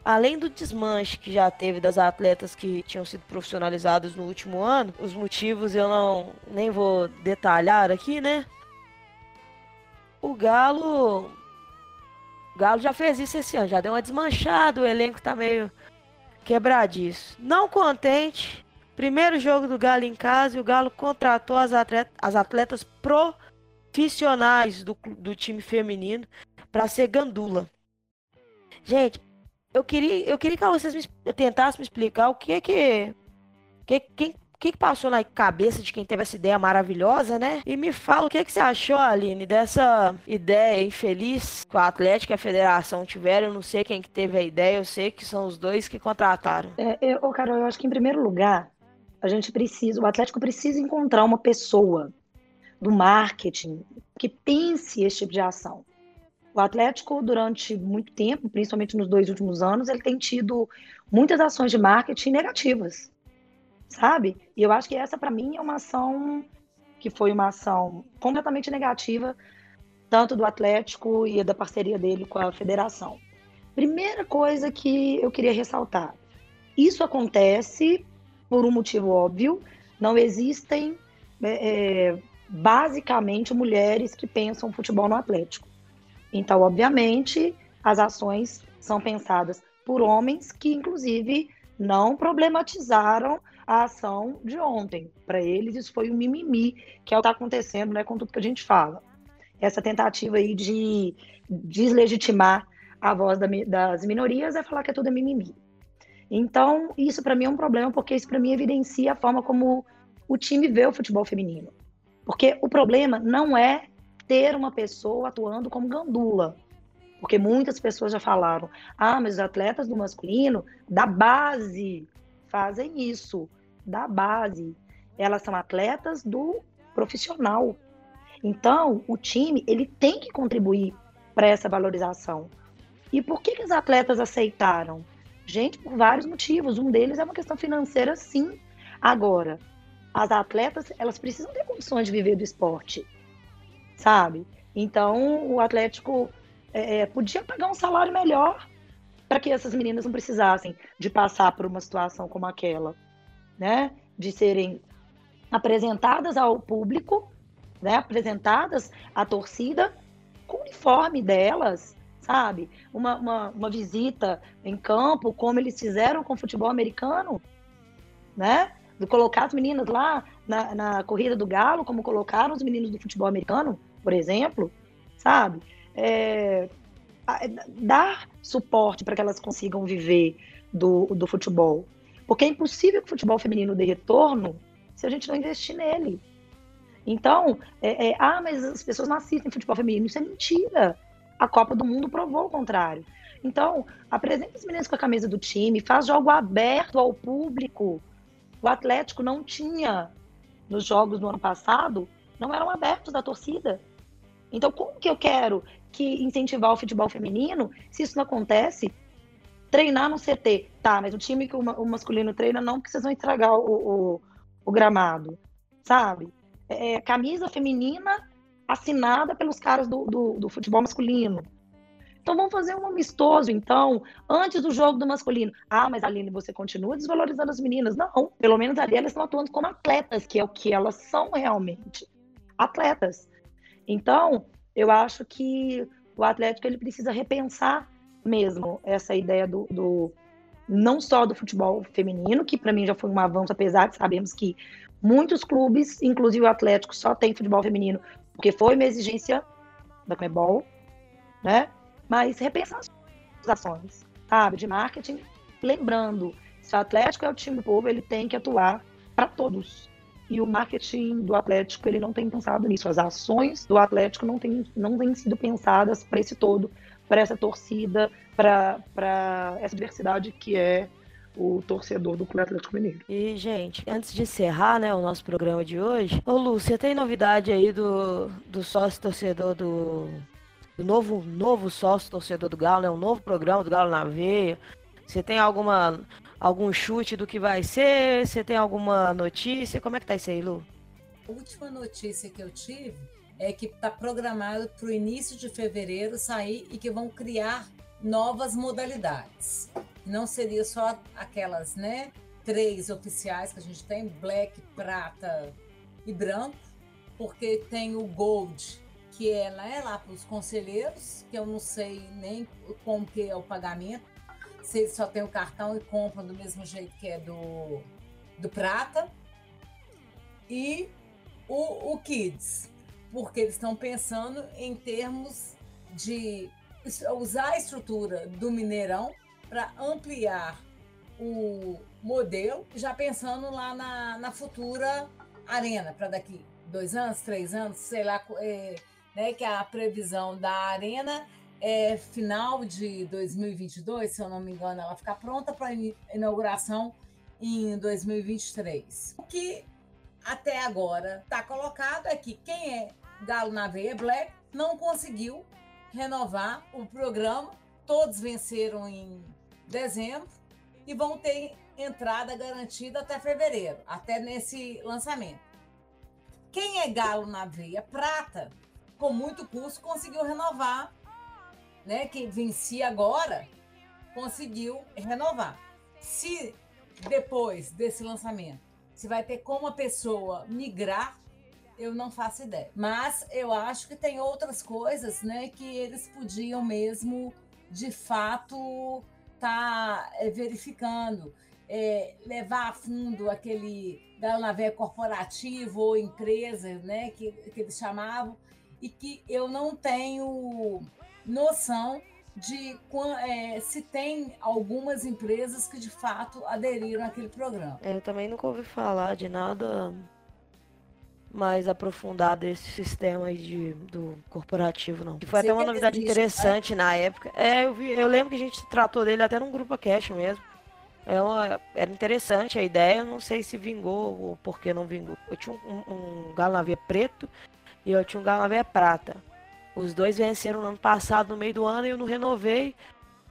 além do desmanche que já teve das atletas que tinham sido profissionalizadas no último ano, os motivos eu não nem vou detalhar aqui, né? O Galo o Galo já fez isso esse ano, já deu uma desmanchada, o elenco tá meio quebradiço. Não contente, primeiro jogo do Galo em casa e o Galo contratou as atletas, as atletas profissionais do, do time feminino para ser gandula. Gente, eu queria, eu queria que vocês me, tentassem me explicar o que que, que quem, que, que passou na cabeça de quem teve essa ideia maravilhosa, né? E me fala o que, que você achou, Aline, dessa ideia infeliz que o Atlético e a Federação tiveram. Eu não sei quem que teve a ideia, eu sei que são os dois que contrataram. É, eu, Carol, eu acho que em primeiro lugar, a gente precisa, o Atlético precisa encontrar uma pessoa do marketing que pense esse tipo de ação. O Atlético, durante muito tempo, principalmente nos dois últimos anos, ele tem tido muitas ações de marketing negativas sabe? E eu acho que essa, para mim, é uma ação que foi uma ação completamente negativa, tanto do Atlético e da parceria dele com a federação. Primeira coisa que eu queria ressaltar: isso acontece por um motivo óbvio, não existem é, é basicamente mulheres que pensam futebol no Atlético. Então, obviamente, as ações são pensadas por homens que, inclusive, não problematizaram a ação de ontem. Para eles, isso foi um mimimi, que é o que está acontecendo né, com tudo que a gente fala. Essa tentativa aí de deslegitimar a voz da, das minorias é falar que é tudo mimimi. Então, isso para mim é um problema, porque isso para mim evidencia a forma como o time vê o futebol feminino. Porque o problema não é ter uma pessoa atuando como gandula. Porque muitas pessoas já falaram: ah, mas os atletas do masculino, da base, fazem isso da base. Elas são atletas do profissional. Então, o time ele tem que contribuir para essa valorização. E por que, que os atletas aceitaram? Gente, por vários motivos. Um deles é uma questão financeira, sim. Agora, as atletas elas precisam ter condições de viver do esporte, sabe? Então, o Atlético é, é podia pagar um salário melhor para que essas meninas não precisassem de passar por uma situação como aquela né, de serem apresentadas ao público, né, apresentadas à torcida com o uniforme delas, sabe? Uma, uma, uma, visita em campo, como eles fizeram com o futebol americano, né? De colocar as meninas lá na, na corrida do galo, como colocaram os meninos do futebol americano, por exemplo, sabe? É, dar suporte para que elas consigam viver do, do futebol, porque é impossível que o futebol feminino dê retorno se a gente não investir nele. Então, é, é, ah, mas as pessoas não assistem futebol feminino. Isso é mentira. A Copa do Mundo provou o contrário. Então, apresenta as meninas com a camisa do time, faz jogo aberto ao público. O Atlético não tinha, nos jogos do ano passado, não eram abertos da torcida. Então, como que eu quero que incentivar o futebol feminino se isso não acontece treinar no CT. Tá, mas o time que o, o masculino treina não, porque vocês vão estragar o, o, o gramado, sabe? É, é, camisa feminina assinada pelos caras do, do, do, futebol masculino. Então vamos fazer um amistoso, então, antes do jogo do masculino. Ah, mas Aline, você continua desvalorizando as meninas. Não, pelo menos ali elas estão atuando como atletas, que é o que elas são realmente. Atletas. Então, eu acho que o Atlético ele precisa repensar mesmo essa ideia do, do não só do futebol feminino, que para mim já foi um avanço, apesar de sabemos que muitos clubes, inclusive o Atlético, só tem futebol feminino, porque foi uma exigência da Comebol, né? Mas repensar as ações, sabe, de marketing, lembrando, se o Atlético é o time do povo, ele tem que atuar para todos. E o marketing do Atlético, ele não tem pensado nisso. As ações do Atlético não têm, não têm sido pensadas para esse todo, para essa torcida, para essa diversidade que é o torcedor do Clube Atlético Mineiro. E, gente, antes de encerrar né, o nosso programa de hoje, ô você tem novidade aí do, do sócio torcedor do, do novo, novo sócio torcedor do Galo, né? Um novo programa do Galo na Veia. Você tem alguma algum chute do que vai ser? Você tem alguma notícia? Como é que tá isso aí, Lu? A última notícia que eu tive é que está programado para o início de fevereiro sair e que vão criar novas modalidades. Não seria só aquelas, né? Três oficiais que a gente tem: black, prata e branco, porque tem o gold, que é né, lá para os conselheiros, que eu não sei nem como que é o pagamento, se eles só tem o cartão e compram do mesmo jeito que é do, do prata. E o, o Kids, porque eles estão pensando em termos de usar a estrutura do Mineirão para ampliar o modelo, já pensando lá na, na futura arena, para daqui dois anos, três anos, sei lá, é, né, que a previsão da arena é final de 2022, se eu não me engano, ela ficar pronta para inauguração em 2023. O que até agora está colocado é que quem é Galo na Veia Black não conseguiu renovar o programa. Todos venceram em dezembro e vão ter entrada garantida até fevereiro, até nesse lançamento. Quem é Galo na Veia Prata, com muito custo, conseguiu renovar, né? Quem vencia agora conseguiu renovar. Se depois desse lançamento, se vai ter como a pessoa migrar, eu não faço ideia. Mas eu acho que tem outras coisas, né, que eles podiam mesmo, de fato, tá, é, verificando. É, levar a fundo aquele da navé corporativo ou empresa, né, que, que eles chamavam, e que eu não tenho noção de é, se tem algumas empresas que de fato aderiram àquele programa. É, eu também nunca ouvi falar de nada mais aprofundado desse sistema aí de, do corporativo, não. Foi até uma novidade existe, interessante né? na época. É, eu, vi, eu lembro que a gente tratou dele até num grupo cash mesmo. É uma, era interessante a ideia, não sei se vingou ou por que não vingou. Eu tinha um, um, um galo na preto e eu tinha um galo na prata. Os dois venceram no ano passado, no meio do ano, e eu não renovei,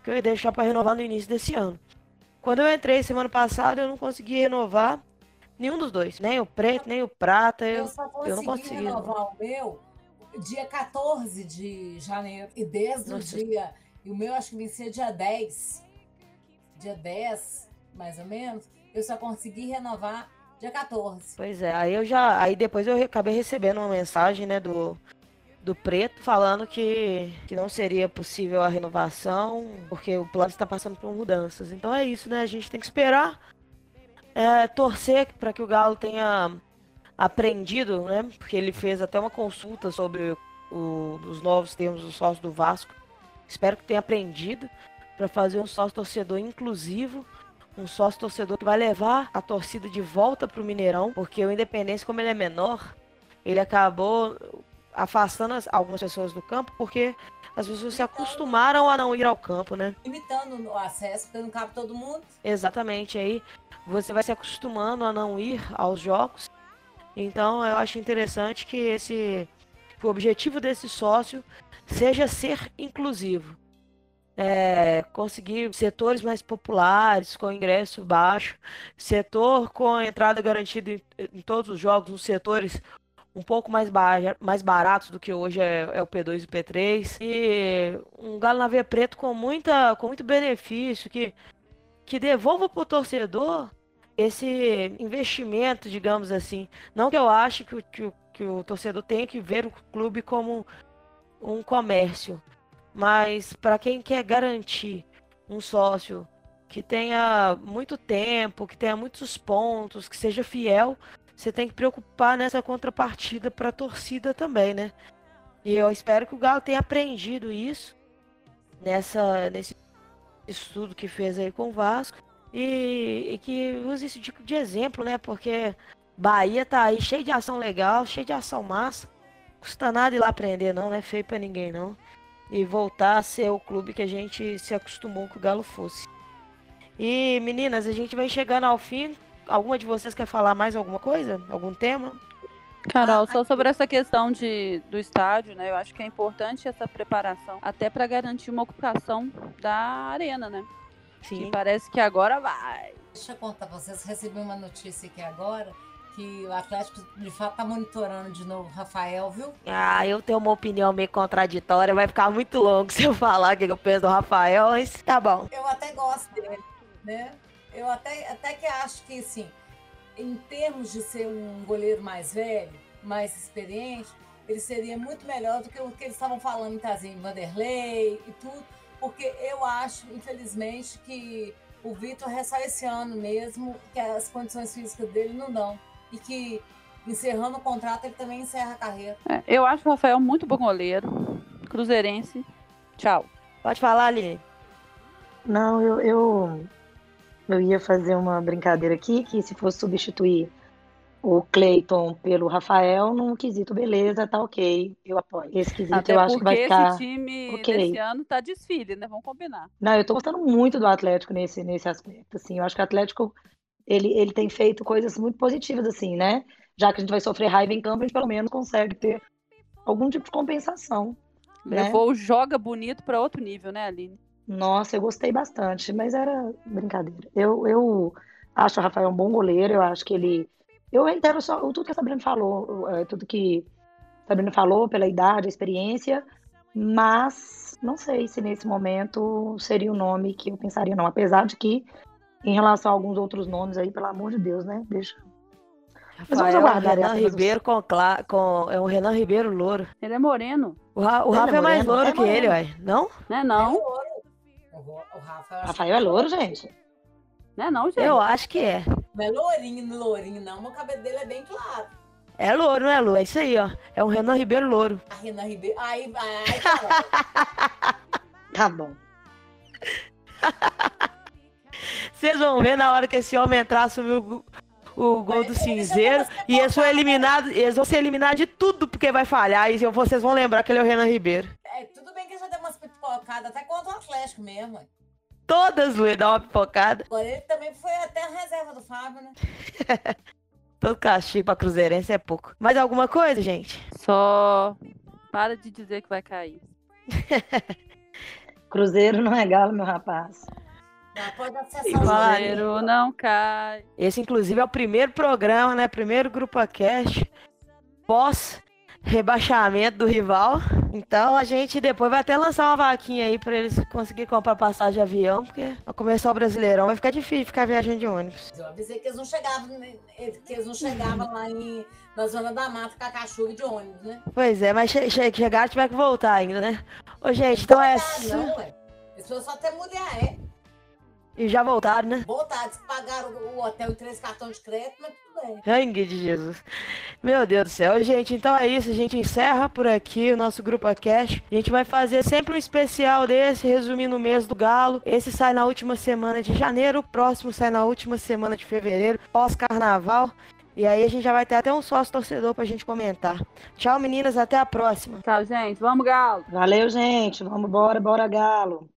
que eu ia deixar para renovar no início desse ano. Quando eu entrei semana passada, eu não consegui renovar nenhum dos dois, nem o preto, nem o prata. Eu, eu, só consegui eu não consegui renovar o meu dia 14 de janeiro. E desde Nossa. o dia. E o meu acho que vencia dia 10. Dia 10, mais ou menos. Eu só consegui renovar dia 14. Pois é, aí eu já. Aí depois eu acabei recebendo uma mensagem, né, do, do Preto falando que, que não seria possível a renovação, porque o plano está passando por mudanças. Então é isso, né? A gente tem que esperar, é, torcer para que o Galo tenha aprendido, né? Porque ele fez até uma consulta sobre o, os novos termos do sócio do Vasco. Espero que tenha aprendido para fazer um sócio torcedor inclusivo, um sócio torcedor que vai levar a torcida de volta para o Mineirão, porque o Independência, como ele é menor, ele acabou afastando as, algumas pessoas do campo, porque as pessoas se acostumaram a não ir ao campo, né? Limitando o acesso, porque não cabe todo mundo. Exatamente, aí você vai se acostumando a não ir aos jogos. Então eu acho interessante que esse que o objetivo desse sócio seja ser inclusivo. É, conseguir setores mais populares, com ingresso baixo, setor com entrada garantida em, em todos os jogos, os setores um pouco mais, bar mais baratos do que hoje é, é, o P2 e o P3. E um galo na preto com, muita, com muito benefício, que, que devolva para o torcedor esse investimento, digamos assim. Não que eu ache que, que, que o torcedor tenha que ver o clube como um comércio, mas para quem quer garantir um sócio que tenha muito tempo, que tenha muitos pontos, que seja fiel, você tem que preocupar nessa contrapartida para a torcida também, né? E eu espero que o Galo tenha aprendido isso nessa nesse estudo que fez aí com o Vasco e, e que use esse tipo de exemplo, né? Porque Bahia tá aí cheio de ação legal, cheio de ação massa. Custa nada ir lá aprender, não, não é feio para ninguém, não. E voltar a ser o clube que a gente se acostumou que o Galo fosse. E meninas, a gente vai chegando ao fim alguma de vocês quer falar mais alguma coisa? Algum tema? Carol, ah, só sobre essa questão de, do estádio, né? Eu acho que é importante essa preparação, até para garantir uma ocupação da arena, né? Sim. Que parece que agora vai. Deixa eu contar pra vocês, recebi uma notícia aqui agora que o Atlético de fato tá monitorando de novo o Rafael, viu? Ah, eu tenho uma opinião meio contraditória, vai ficar muito longo se eu falar o que eu penso do Rafael, mas tá bom. Eu até gosto dele, né? Eu até, até que acho que, assim, em termos de ser um goleiro mais velho, mais experiente, ele seria muito melhor do que o que eles estavam falando em Tazinho Vanderlei e tudo, porque eu acho, infelizmente, que o Vitor é só esse ano mesmo, que as condições físicas dele não dão. E que, encerrando o contrato, ele também encerra a carreira. É, eu acho o Rafael muito bom goleiro, cruzeirense. Tchau. Pode falar, Aline. Não, eu, eu, eu ia fazer uma brincadeira aqui, que se fosse substituir o Cleiton pelo Rafael, num quesito beleza, tá ok. Eu apoio. Esse quesito Até eu acho que vai porque ficar. esse time ok. desse ano tá desfile, né? Vamos combinar. Não, eu tô gostando muito do Atlético nesse, nesse aspecto, assim. Eu acho que o Atlético, ele, ele tem feito coisas muito positivas, assim, né? Já que a gente vai sofrer raiva em campo, a gente pelo menos consegue ter algum tipo de compensação, né? Levou o joga bonito para outro nível, né, Aline? Nossa, eu gostei bastante, mas era brincadeira. Eu, eu acho o Rafael um bom goleiro, eu acho que ele. Eu reitero só tudo que a Sabrina falou, é, tudo que a Sabrina falou, pela idade, a experiência, mas não sei se nesse momento seria o nome que eu pensaria, não. Apesar de que, em relação a alguns outros nomes aí, pelo amor de Deus, né? Deixa. Mas vamos Rafael aguardar Renan essa, Ribeiro com, com. É um Renan Ribeiro louro. Ele é moreno, O, Ra- o é Rafa é mais moreno? louro É que ele, ué. Não? né? É Não, louro. O, Rafa, acho Rafael é louro, gente. né? Não, gente. Eu acho que é. Não é lourinho, lourinho, não. O cabelo dele é bem claro. É louro, não é louro? É isso aí, ó. É um Renan Ribeiro louro. A Rina Ribeiro. Aí, aí, cara. Tá bom. Vocês vão ver na hora que esse homem entrar, assumir o, o gol do cinzeiro. E eles vão eliminados, eles vão ser eliminados de tudo porque vai falhar. E vocês vão lembrar que ele é o Renan Ribeiro. É, tudo bem que ele já deu umas pipocadas, até contra o Atlético mesmo. Todas, Luiz, dá uma pipocada. Agora ele também foi até a reserva do Fábio, né? Todo castigo pra Cruzeirense é pouco. Mais alguma coisa, gente? Só para de dizer que vai cair. Cruzeiro não é galo, meu rapaz. Já pode E acessar o falar Cruzeiro. Cruzeiro não cai. Esse, inclusive, é o primeiro programa, né? Primeiro grupo a cast pós rebaixamento do rival. Então a gente depois vai até lançar uma vaquinha aí pra eles conseguirem comprar passagem de avião, porque pra começar o Brasileirão vai ficar difícil ficar viajando de ônibus. Eu avisei que eles não chegavam, né, que eles não chegavam lá em, na zona da mata com a cachorra de ônibus, né? Pois é, mas che che chegaram tiver que voltar ainda, né? Ô, gente, então é. Não, ué. Eles foram só até mulher, é. E já voltaram, né? Voltar, diz que pagaram o hotel em três cartões de crédito, mas tudo bem. Sangue de Jesus. Meu Deus do céu. Gente, então é isso. A gente encerra por aqui o nosso Grupo Cash. A gente vai fazer sempre um especial desse, resumindo o mês do Galo. Esse sai na última semana de janeiro, o próximo sai na última semana de fevereiro, pós-carnaval. E aí a gente já vai ter até um sócio torcedor pra gente comentar. Tchau, meninas. Até a próxima. Tchau, gente. Vamos, Galo. Valeu, gente. Vamos embora, bora, galo.